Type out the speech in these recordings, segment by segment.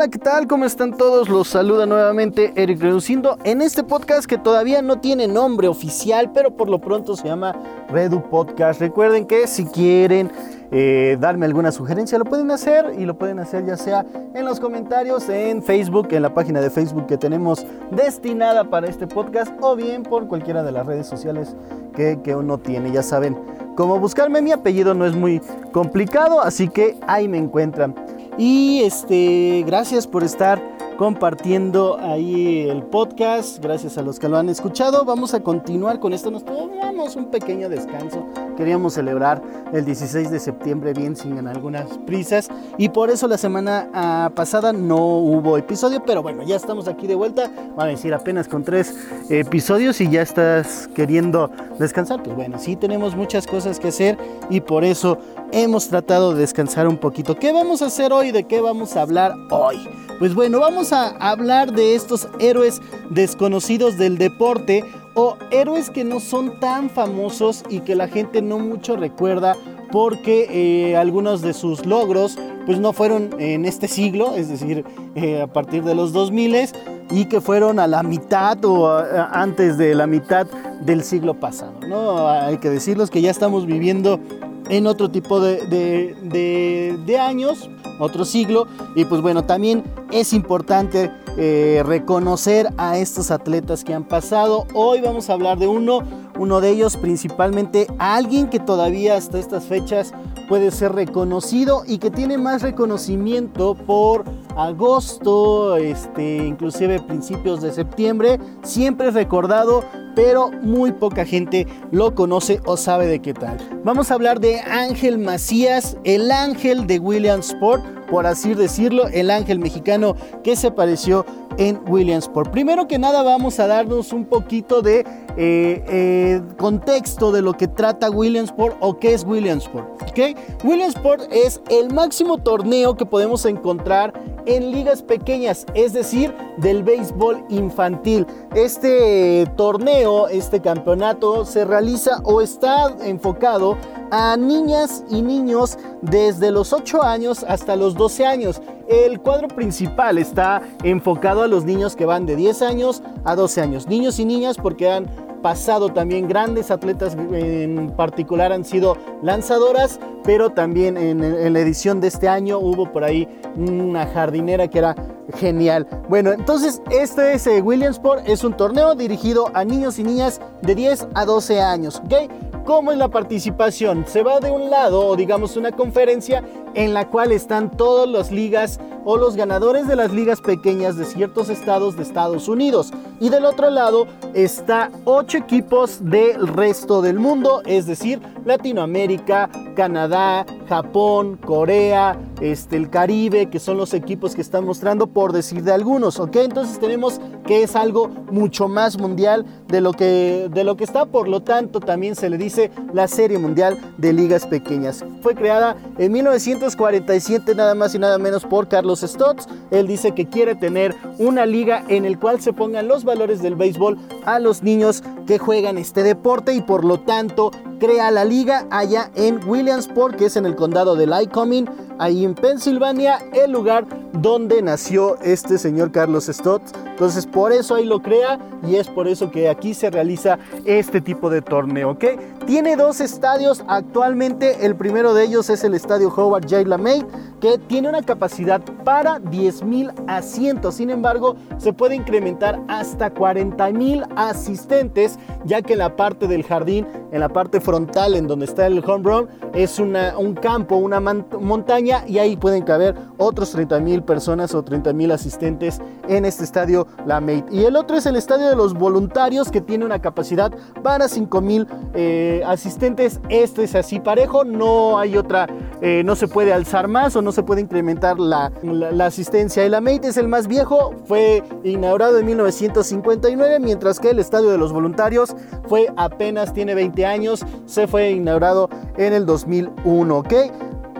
Hola, ¿qué tal? ¿Cómo están todos? Los saluda nuevamente Eric Reducindo en este podcast que todavía no tiene nombre oficial, pero por lo pronto se llama Redu Podcast. Recuerden que si quieren eh, darme alguna sugerencia, lo pueden hacer y lo pueden hacer ya sea en los comentarios en Facebook, en la página de Facebook que tenemos destinada para este podcast o bien por cualquiera de las redes sociales que, que uno tiene. Ya saben cómo buscarme. Mi apellido no es muy complicado, así que ahí me encuentran. Y este, gracias por estar compartiendo ahí el podcast. Gracias a los que lo han escuchado. Vamos a continuar con esto. Nos tomamos un pequeño descanso. Queríamos celebrar el 16 de septiembre bien sin algunas prisas. Y por eso la semana ah, pasada no hubo episodio. Pero bueno, ya estamos aquí de vuelta. Van a decir apenas con tres episodios y ya estás queriendo descansar. Pues bueno, sí tenemos muchas cosas que hacer y por eso hemos tratado de descansar un poquito. ¿Qué vamos a hacer hoy? ¿De qué vamos a hablar hoy? Pues bueno, vamos a hablar de estos héroes desconocidos del deporte o héroes que no son tan famosos y que la gente no mucho recuerda porque eh, algunos de sus logros pues no fueron en este siglo, es decir, eh, a partir de los 2000 y que fueron a la mitad o antes de la mitad del siglo pasado. ¿no? Hay que decirlos que ya estamos viviendo en otro tipo de, de, años, otro siglo. Y pues bueno, también es importante eh, reconocer a estos atletas que han pasado. Hoy vamos a hablar de uno, uno de ellos principalmente alguien que todavía hasta estas fechas puede ser reconocido y que tiene más reconocimiento por agosto, este, inclusive principios de septiembre, siempre es recordado, pero muy poca gente lo conoce o sabe de qué tal. Vamos a hablar de Ángel Macías, el ángel de Williamsport, por así decirlo, el ángel mexicano que se apareció en Williamsport. Primero que nada vamos a darnos un poquito de eh, eh, contexto de lo que trata Williamsport o qué es Williamsport. ¿okay? Williamsport es el máximo torneo que podemos encontrar en ligas pequeñas, es decir, del béisbol infantil. Este torneo, este campeonato se realiza o está enfocado a niñas y niños desde los 8 años hasta los 12 años. El cuadro principal está enfocado a los niños que van de 10 años a 12 años. Niños y niñas porque han pasado también grandes atletas en particular han sido lanzadoras, pero también en, la edición de este año hubo por ahí una jardinera que era genial. Bueno, entonces este es eh, Williamsport, es un torneo dirigido a niños y niñas de 10 a 12 años, ¿ok? ¿Cómo es la participación? Se va de un lado, o digamos una conferencia, en la cual están todas las ligas o los ganadores de las ligas pequeñas de ciertos estados de Estados Unidos. Y del otro lado está ocho equipos del resto del mundo, es decir, Latinoamérica, Canadá, Japón, Corea, este, el Caribe, que son los equipos que están mostrando, por decir de algunos, ¿ok? Entonces tenemos que es algo mucho más mundial de lo que, de lo que está, por lo tanto también se le dice la Serie Mundial de Ligas Pequeñas. Fue creada en 1947 nada más y nada menos por Carlos Stotts. Él dice que quiere tener una liga en el cual se pongan los valores del béisbol a los niños que juegan este deporte y por lo tanto crea la liga allá en Williamsport, que es en el condado de Lycoming, ahí en Pensilvania, el lugar donde nació este señor Carlos Stott. Entonces por eso ahí lo crea y es por eso que aquí se realiza este tipo de torneo, ¿ok? Tiene dos estadios actualmente, el primero de ellos es el estadio Howard J. LeMay, que tiene una capacidad para 10.000 asientos, sin embargo se puede incrementar hasta 40.000 asistentes, ya que en la parte del jardín, en la parte frontal en donde está el home run, es un campo, una montaña y ahí pueden caber otros 30.000 personas o 30.000 asistentes en este estadio LeMay. Y el otro es el estadio de los voluntarios que tiene una capacidad para 5000 eh, asistentes. Este es así parejo, no hay otra, eh, no se puede alzar más o no se puede incrementar la, la, asistencia. El AMEIT es el más viejo, fue inaugurado en 1959, mientras que el estadio de los voluntarios fue apenas, tiene 20 años, se fue inaugurado en el 2001, ¿ok?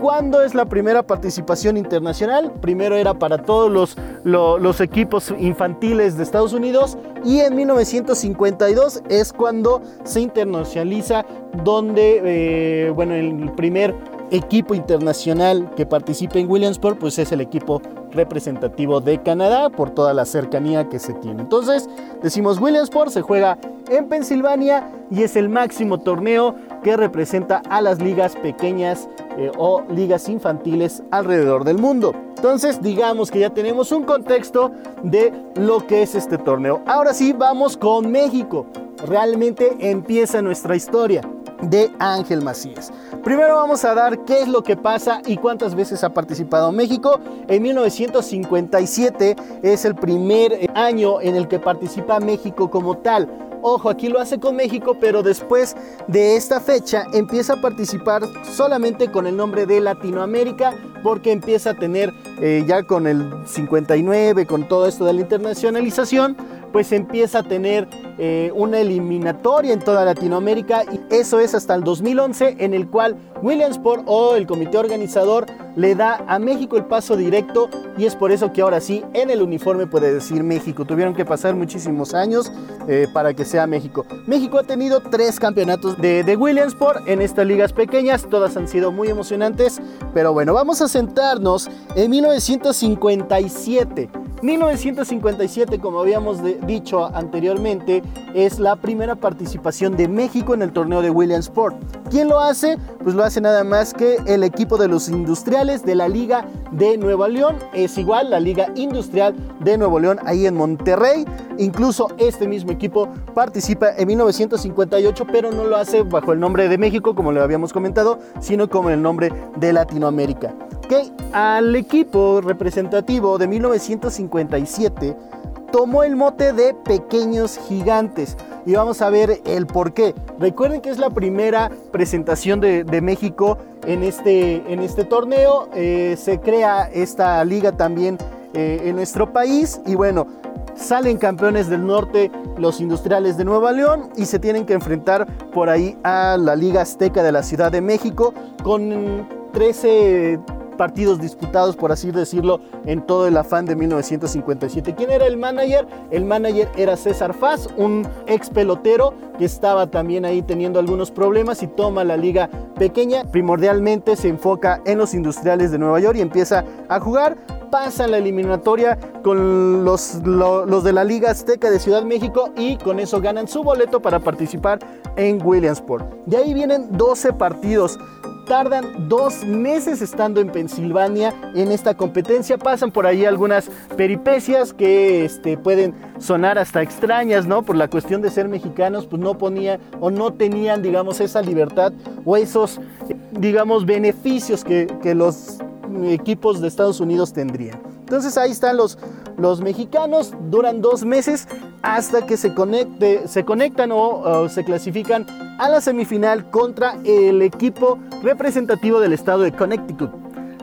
¿Cuándo es la primera participación internacional? Primero era para todos los, equipos infantiles de Estados Unidos y en 1952 es cuando se internacionaliza donde, eh, bueno, el primer equipo internacional que participa en Williamsport, pues es el equipo representativo de Canadá por toda la cercanía que se tiene. Entonces, decimos Williamsport se juega en Pensilvania y es el máximo torneo que representa a las ligas pequeñas eh, o ligas infantiles alrededor del mundo. Entonces, digamos que ya tenemos un contexto de lo que es este torneo. Ahora sí, vamos con México. Realmente empieza nuestra historia de Ángel Macías. Primero vamos a dar qué es lo que pasa y cuántas veces ha participado México. En 1957 es el primer año en el que participa México como tal. Ojo, aquí lo hace con México, pero después de esta fecha empieza a participar solamente con el nombre de Latinoamérica, porque empieza a tener eh, ya con el 59, con todo esto de la internacionalización, pues empieza a tener eh, una eliminatoria en toda Latinoamérica y eso es hasta el 2011 en el cual Williamsport o el comité organizador le da a México el paso directo y es por eso que ahora sí en el uniforme puede decir México. Tuvieron que pasar muchísimos años eh, para que sea México. México ha tenido tres campeonatos de, de Williamsport en estas ligas pequeñas, todas han sido muy emocionantes, pero bueno, vamos a sentarnos en 1957. 1957, como habíamos dicho anteriormente, es la primera participación de México en el torneo de Williamsport. ¿Quién lo hace? Pues lo hace nada más que el equipo de los industriales de la Liga de Nueva León. Es igual la Liga Industrial de Nuevo León ahí en Monterrey. Incluso este mismo equipo participa en 1958, pero no lo hace bajo el nombre de México, como lo habíamos comentado, sino como el nombre de Latinoamérica. Que al equipo representativo de 1957 tomó el mote de Pequeños Gigantes. Y vamos a ver el por qué. Recuerden que es la primera presentación de, México en este, en este torneo. Eh, se crea esta liga también eh, en nuestro país. Y bueno, salen campeones del norte los industriales de Nueva León y se tienen que enfrentar por ahí a la Liga Azteca de la Ciudad de México con 13 partidos disputados, por así decirlo, en todo el afán de 1957. ¿Quién era el manager? El manager era César Faz, un ex pelotero que estaba también ahí teniendo algunos problemas y toma la liga pequeña. Primordialmente se enfoca en los industriales de Nueva York y empieza a jugar pasa la eliminatoria con los, los, de la Liga Azteca de Ciudad México y con eso ganan su boleto para participar en Williamsport. De ahí vienen 12 partidos tardan dos meses estando en Pensilvania en esta competencia. Pasan por ahí algunas peripecias que este, pueden sonar hasta extrañas, ¿no? Por la cuestión de ser mexicanos, pues no ponían o no tenían, digamos, esa libertad o esos, digamos, beneficios que los equipos de Estados Unidos tendrían. Entonces ahí están los, los mexicanos, duran dos meses hasta que se, conecte, se conectan o, se clasifican a la semifinal contra el equipo representativo del estado de Connecticut.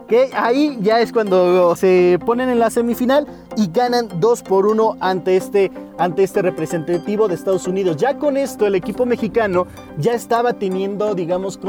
Que ahí ya es cuando se ponen en la semifinal y ganan 2 por 1 ante este, ante este representativo de Estados Unidos. Ya con esto el equipo mexicano ya estaba teniendo, digamos,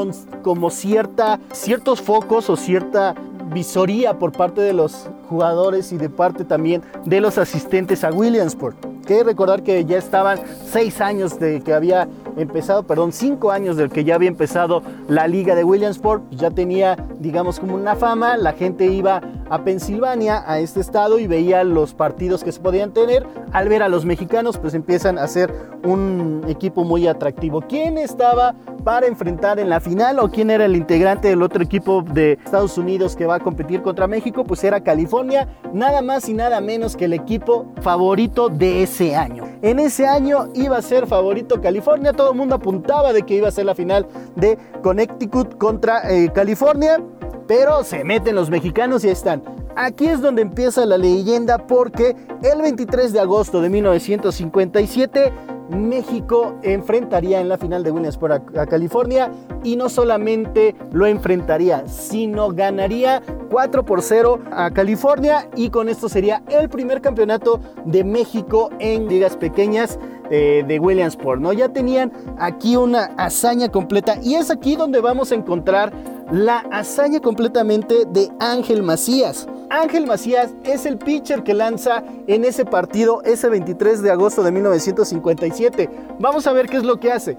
como cierta, ciertos focos o cierta visoría por parte de los jugadores y de parte también de los asistentes a Williamsport. Que recordar que ya estaban seis años de que había empezado, perdón, cinco años del que ya había empezado la liga de Williamsport, ya tenía, digamos, como una fama, la gente iba a Pensilvania, a este estado, y veía los partidos que se podían tener. Al ver a los mexicanos, pues empiezan a ser un equipo muy atractivo. ¿Quién estaba para enfrentar en la final o quién era el integrante del otro equipo de Estados Unidos que va a competir contra México? Pues era California, nada más y nada menos que el equipo favorito de ese año. En ese año iba a ser favorito California, todo el mundo apuntaba de que iba a ser la final de Connecticut contra eh, California, pero se meten los mexicanos y están. Aquí es donde empieza la leyenda porque el 23 de agosto de 1957 México enfrentaría en la final de Williamsport a, California y no solamente lo enfrentaría, sino ganaría 4 por 0 a California y con esto sería el primer campeonato de México en ligas pequeñas eh, de Williamsport. ¿no? Ya tenían aquí una hazaña completa y es aquí donde vamos a encontrar la hazaña completamente de Ángel Macías. Ángel Macías es el pitcher que lanza en ese partido ese 23 de agosto de 1957. Vamos a ver qué es lo que hace.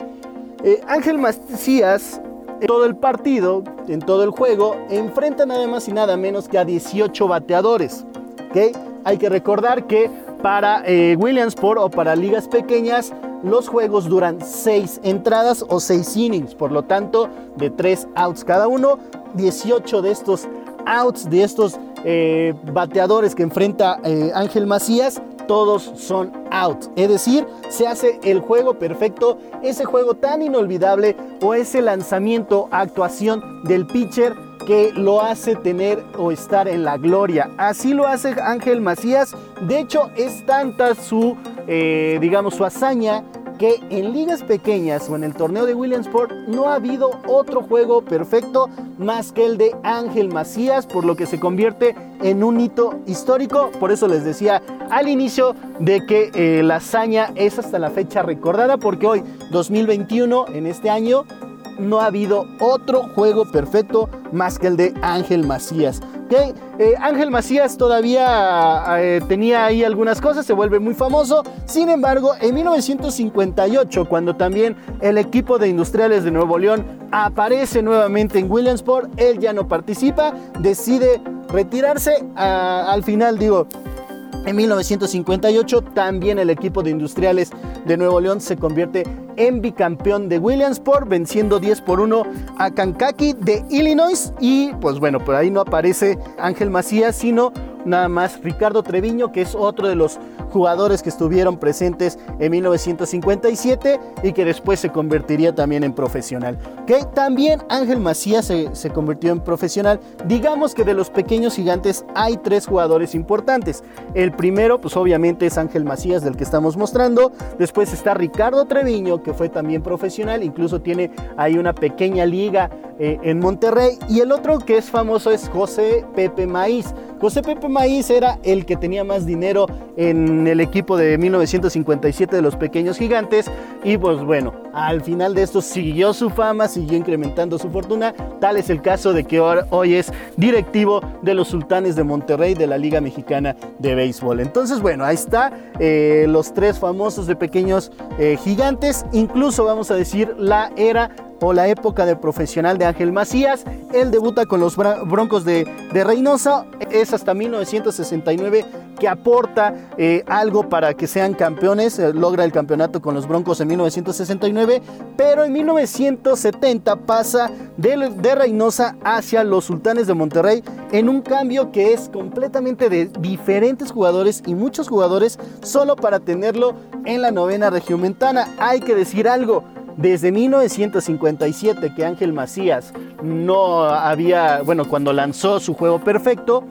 Eh, Ángel Macías, en todo el partido, en todo el juego, enfrenta nada más y nada menos que a 18 bateadores. ¿okay? Hay que recordar que para eh, Williamsport o para ligas pequeñas, los juegos duran 6 entradas o 6 innings, por lo tanto, de 3 outs cada uno, 18 de estos outs, de estos eh, bateadores que enfrenta eh, Ángel Macías, todos son out. Es decir, se hace el juego perfecto, ese juego tan inolvidable o ese lanzamiento, actuación del pitcher que lo hace tener o estar en la gloria. Así lo hace Ángel Macías. De hecho, es tanta su, eh, digamos, su hazaña que en ligas pequeñas o en el torneo de Williamsport no ha habido otro juego perfecto más que el de Ángel Macías, por lo que se convierte en un hito histórico. Por eso les decía al inicio de que eh, la hazaña es hasta la fecha recordada, porque hoy, 2021, en este año, no ha habido otro juego perfecto más que el de Ángel Macías. Eh, Ángel Macías todavía eh, tenía ahí algunas cosas, se vuelve muy famoso. Sin embargo, en 1958, cuando también el equipo de industriales de Nuevo León aparece nuevamente en Williamsport, él ya no participa, decide retirarse. al final, digo, en 1958 también el equipo de industriales de Nuevo León se convierte en bicampeón de Williamsport, venciendo 10 por 1 a Kankakee de Illinois. Y pues bueno, por ahí no aparece Ángel Macías, sino nada más Ricardo Treviño, que es otro de los jugadores que estuvieron presentes en 1957 y que después se convertiría también en profesional. También Ángel Macías se, se, convirtió en profesional. Digamos que de los pequeños gigantes hay tres jugadores importantes. El primero, pues obviamente es Ángel Macías, del que estamos mostrando. Después está Ricardo Treviño, que fue también profesional, incluso tiene ahí una pequeña liga eh, en Monterrey. Y el otro que es famoso es José Pepe Maíz. José Pepe Maíz era el que tenía más dinero en el equipo de 1957 de los Pequeños Gigantes. Y pues bueno, al final de esto siguió su fama, siguió incrementando su fortuna. Tal es el caso de que hoy es directivo de los Sultanes de Monterrey de la Liga Mexicana de Béisbol. Entonces, bueno, ahí está eh, los tres famosos de Pequeños eh, Gigantes. Incluso vamos a decir la era o la época de profesional de Ángel Macías. Él debuta con los Broncos de, Reynosa. Es hasta 1969 que aporta eh, algo para que sean campeones. Eh, logra el campeonato con los Broncos en 1969. Pero en 1970 pasa de, Reynosa hacia los Sultanes de Monterrey en un cambio que es completamente de diferentes jugadores y muchos jugadores solo para tenerlo en la novena regiomontana. Hay que decir algo. Desde 1957 que Ángel Macías no había, bueno, cuando lanzó su juego perfecto,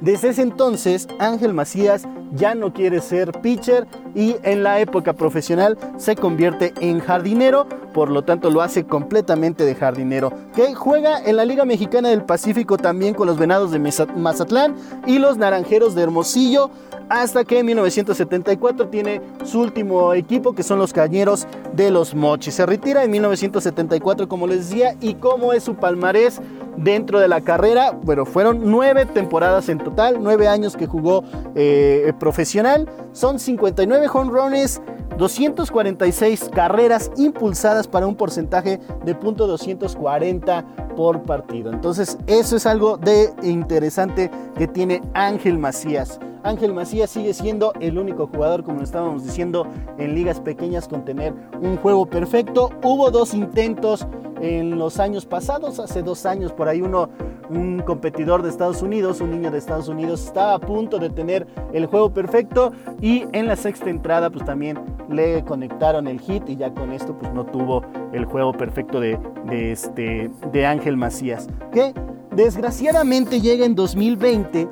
desde ese entonces Ángel Macías ya no quiere ser pitcher y en la época profesional se convierte en jardinero, por lo tanto lo hace completamente de jardinero. Que juega en la Liga Mexicana del Pacífico también con los Venados de Mazatlán y los Naranjeros de Hermosillo hasta que en 1974 tiene su último equipo que son los Cañeros de los Mochis. Se retira en 1974 como les decía y como es su palmarés dentro de la carrera, bueno, fueron nueve temporadas en total, nueve años que jugó eh, profesional, son 59 home runs, 246 carreras impulsadas para un porcentaje de .240 por partido. Entonces, eso es algo de interesante que tiene Ángel Macías. Ángel Macías sigue siendo el único jugador, como estábamos diciendo, en ligas pequeñas con tener un juego perfecto. Hubo dos intentos en los años pasados, hace dos años por ahí uno, un competidor de Estados Unidos, un niño de Estados Unidos, estaba a punto de tener el juego perfecto y en la sexta entrada pues también le conectaron el hit y ya con esto pues no tuvo el juego perfecto de, este, de Ángel Macías, que desgraciadamente llega en 2020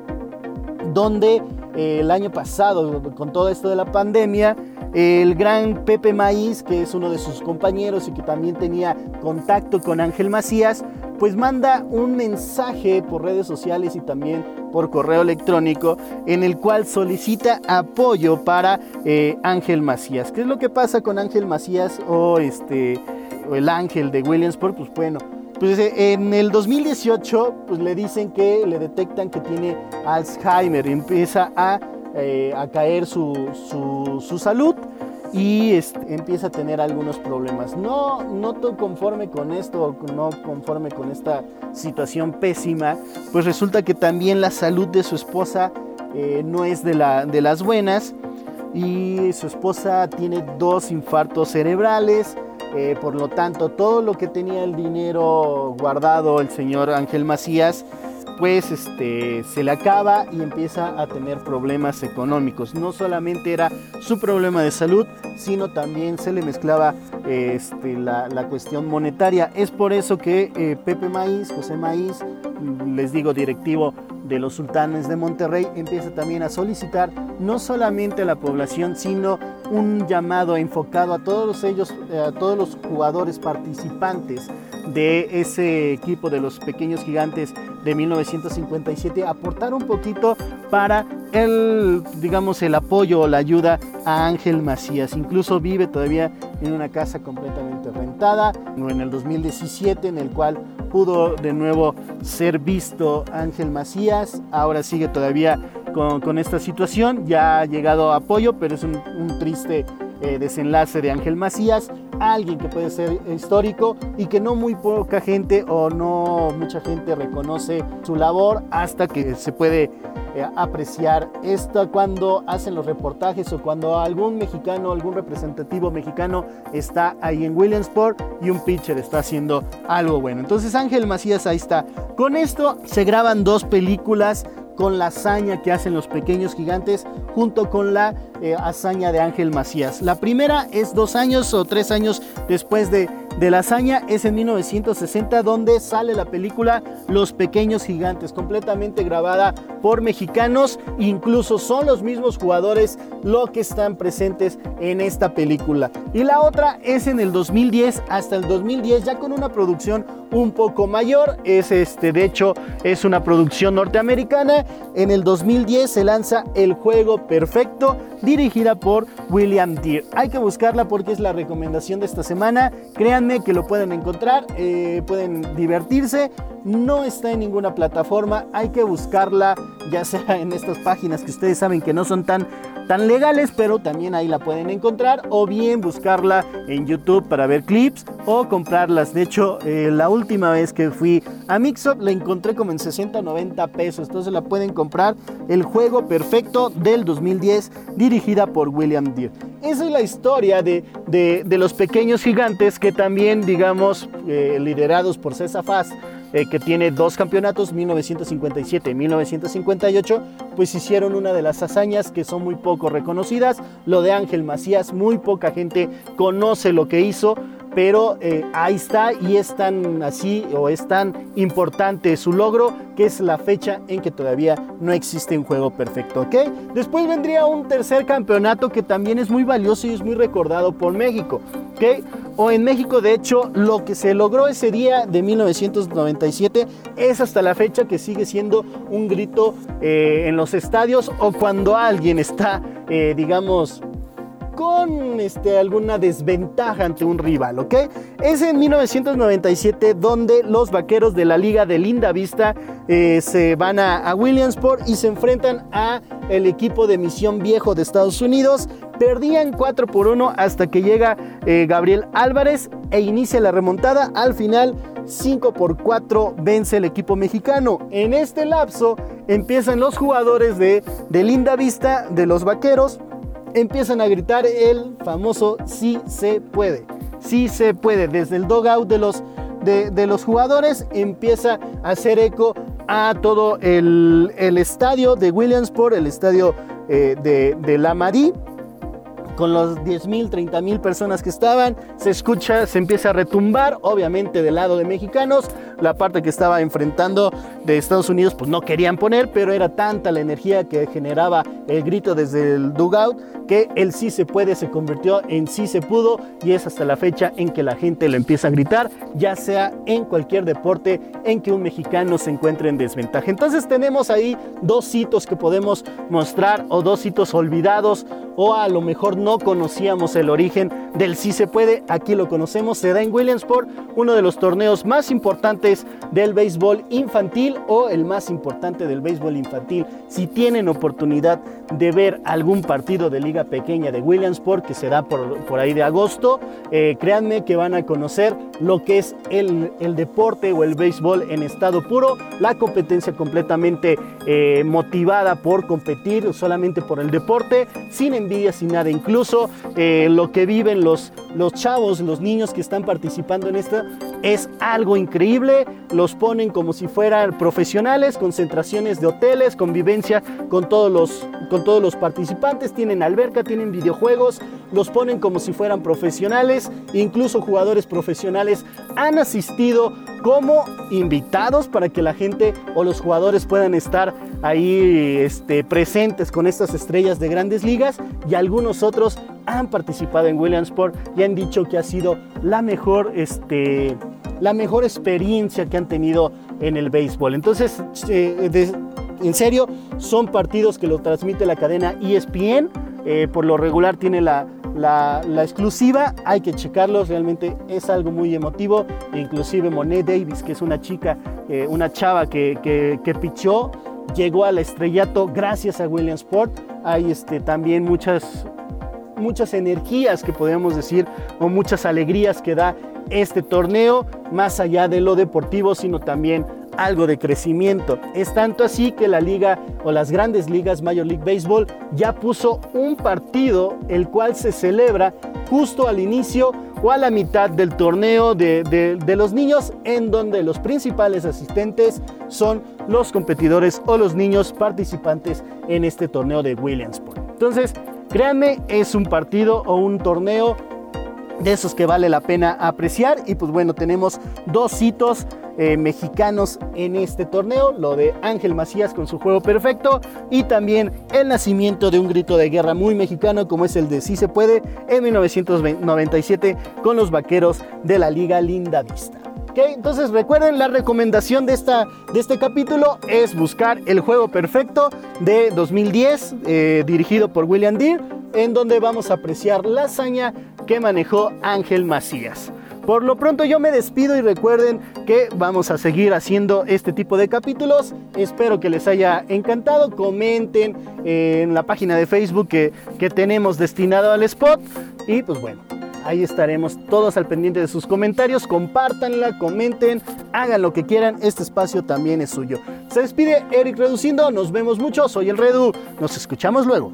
donde el año pasado, con todo esto de la pandemia, el gran Pepe Maíz, que es uno de sus compañeros y que también tenía contacto con Ángel Macías, pues manda un mensaje por redes sociales y también por correo electrónico en el cual solicita apoyo para eh, Ángel Macías. ¿Qué es lo que pasa con Ángel Macías o este o el Ángel de Williamsport? Pues bueno, Pues eh, en el 2018 pues le dicen que le detectan que tiene Alzheimer, empieza a, eh, a caer su, su, salud y empieza a tener algunos problemas. No, no conforme con esto, no conforme con esta situación pésima, pues resulta que también la salud de su esposa eh, no es de, la, de las buenas y su esposa tiene dos infartos cerebrales, eh, por lo tanto, todo lo que tenía el dinero guardado el señor Ángel Macías, pues este, se le acaba y empieza a tener problemas económicos. No solamente era su problema de salud, sino también se le mezclaba este, la, cuestión monetaria. Es por eso que eh, Pepe Maíz, José Maíz, les digo directivo de los sultanes de Monterrey, empieza también a solicitar no solamente a la población, sino un llamado enfocado a todos ellos, eh, a todos los jugadores participantes de ese equipo de los pequeños gigantes de 1957, aportar un poquito para el, digamos, el apoyo o la ayuda a Ángel Macías. Incluso vive todavía en una casa completamente rentada, en el 2017, en el cual pudo de nuevo ser visto Ángel Macías. Ahora sigue todavía con, esta situación. Ya ha llegado apoyo, pero es un, triste eh, desenlace de Ángel Macías. Alguien que puede ser histórico y que no muy poca gente o no mucha gente reconoce su labor hasta que se puede eh, apreciar esto cuando hacen los reportajes o cuando algún mexicano, algún representativo mexicano está ahí en Williamsport y un pitcher está haciendo algo bueno. Entonces Ángel Macías ahí está. Con esto se graban dos películas con la hazaña que hacen los pequeños gigantes junto con la eh, hazaña de Ángel Macías. La primera es dos años o tres años después de, de la hazaña, es en 1960 donde sale la película Los pequeños gigantes, completamente grabada por mexicanos, incluso son los mismos jugadores los que están presentes en esta película. Y la otra es en el 2010 hasta el 2010 ya con una producción un poco mayor, es este de hecho es una producción norteamericana. En el 2010 se lanza El juego perfecto dirigida por William Deere. Hay que buscarla porque es la recomendación de esta semana. Que lo pueden encontrar, eh, pueden divertirse. No está en ninguna plataforma, hay que buscarla ya sea en estas páginas que ustedes saben que no son tan tan legales, pero también ahí la pueden encontrar o bien buscarla en YouTube para ver clips o comprarlas. De hecho, eh, la última vez que fui a Mixup la encontré como en 60 90 pesos, entonces la pueden comprar. El juego perfecto del 2010 dirigida por William Deere. Esa es la historia de, de, los pequeños gigantes que también, digamos, eh, liderados por César Faz eh, que tiene dos campeonatos, 1957 y 1958, pues hicieron una de las hazañas que son muy poco reconocidas. Lo de Ángel Macías, muy poca gente conoce lo que hizo, pero eh, ahí está y es tan así o es tan importante su logro que es la fecha en que todavía no existe un juego perfecto, ¿ok? Después vendría un tercer campeonato que también es muy valioso y es muy recordado por México, ¿ok? O en México, de hecho, lo que se logró ese día de 1997 es hasta la fecha que sigue siendo un grito eh, en los estadios o cuando alguien está, eh, digamos, con este, alguna desventaja ante un rival, ¿ok? Es en 1997 donde los vaqueros de la Liga de Linda Vista eh, se van a, Williamsport y se enfrentan a el equipo de Misión Viejo de Estados Unidos. Perdían 4 por 1 hasta que llega eh, Gabriel Álvarez e inicia la remontada. Al final 5 por 4 vence el equipo mexicano. En este lapso empiezan los jugadores de, de Linda Vista, de los Vaqueros, empiezan a gritar el famoso sí se puede. Sí se puede. Desde el dogout de los, de, los jugadores empieza a hacer eco a todo el, estadio de Williamsport, el estadio eh, de, de la Marí con los 10.000, 30.000 personas que estaban, se escucha, se empieza a retumbar, obviamente del lado de mexicanos, la parte que estaba enfrentando de Estados Unidos pues no querían poner, pero era tanta la energía que generaba el grito desde el dugout que el sí se puede se convirtió en sí se pudo y es hasta la fecha en que la gente lo empieza a gritar, ya sea en cualquier deporte en que un mexicano se encuentre en desventaja. Entonces tenemos ahí dos hitos que podemos mostrar o dos hitos olvidados o a lo mejor no conocíamos el origen del sí se puede, aquí lo conocemos, se da en Williamsport, uno de los torneos más importantes del béisbol infantil o el más importante del béisbol infantil. Si tienen oportunidad de ver algún partido de liga pequeña de Williamsport que se da por, ahí de agosto, eh, créanme que van a conocer lo que es el, deporte o el béisbol en estado puro, la competencia completamente eh, motivada por competir solamente por el deporte, sin envidia, sin nada, incluso eh, lo que viven los, los chavos, los niños que están participando en esto es algo increíble, los ponen como si fueran profesionales, concentraciones de hoteles, convivencia con todos los, con todos los participantes, tienen alberca, tienen videojuegos, los ponen como si fueran profesionales, incluso jugadores profesionales han asistido como invitados para que la gente o los jugadores puedan estar ahí este, presentes con estas estrellas de grandes ligas y algunos otros han participado en Williamsport y han dicho que ha sido la mejor, este, la mejor experiencia que han tenido en el béisbol. Entonces, eh, en serio, son partidos que lo transmite la cadena ESPN. Eh, por lo regular tiene la, la, exclusiva, hay que checarlos, realmente es algo muy emotivo. Inclusive Monet Davis, que es una chica, eh, una chava que, que, pichó, llegó al estrellato gracias a Williamsport. Hay este, también muchas, muchas energías que podemos decir, o muchas alegrías que da este torneo, más allá de lo deportivo, sino también algo de crecimiento. Es tanto así que la liga o las grandes ligas Major League Baseball ya puso un partido el cual se celebra justo al inicio o a la mitad del torneo de, los niños en donde los principales asistentes son los competidores o los niños participantes en este torneo de Williamsport. Entonces, créanme, es un partido o un torneo de esos que vale la pena apreciar y pues bueno, tenemos dos hitos eh, mexicanos en este torneo, lo de Ángel Macías con su juego perfecto y también el nacimiento de un grito de guerra muy mexicano como es el de Sí se puede en 1997 con los vaqueros de la Liga Linda Vista. Okay, entonces recuerden la recomendación de, esta, de este capítulo es buscar el juego perfecto de 2010 eh, dirigido por William Deere en donde vamos a apreciar la hazaña que manejó Ángel Macías. Por lo pronto yo me despido y recuerden que vamos a seguir haciendo este tipo de capítulos. Espero que les haya encantado. Comenten en la página de Facebook que, que tenemos destinado al spot. Y pues bueno, ahí estaremos todos al pendiente de sus comentarios. Compártanla, comenten, hagan lo que quieran. Este espacio también es suyo. Se despide Eric Reduciendo. Nos vemos mucho. Soy el Redu. Nos escuchamos luego.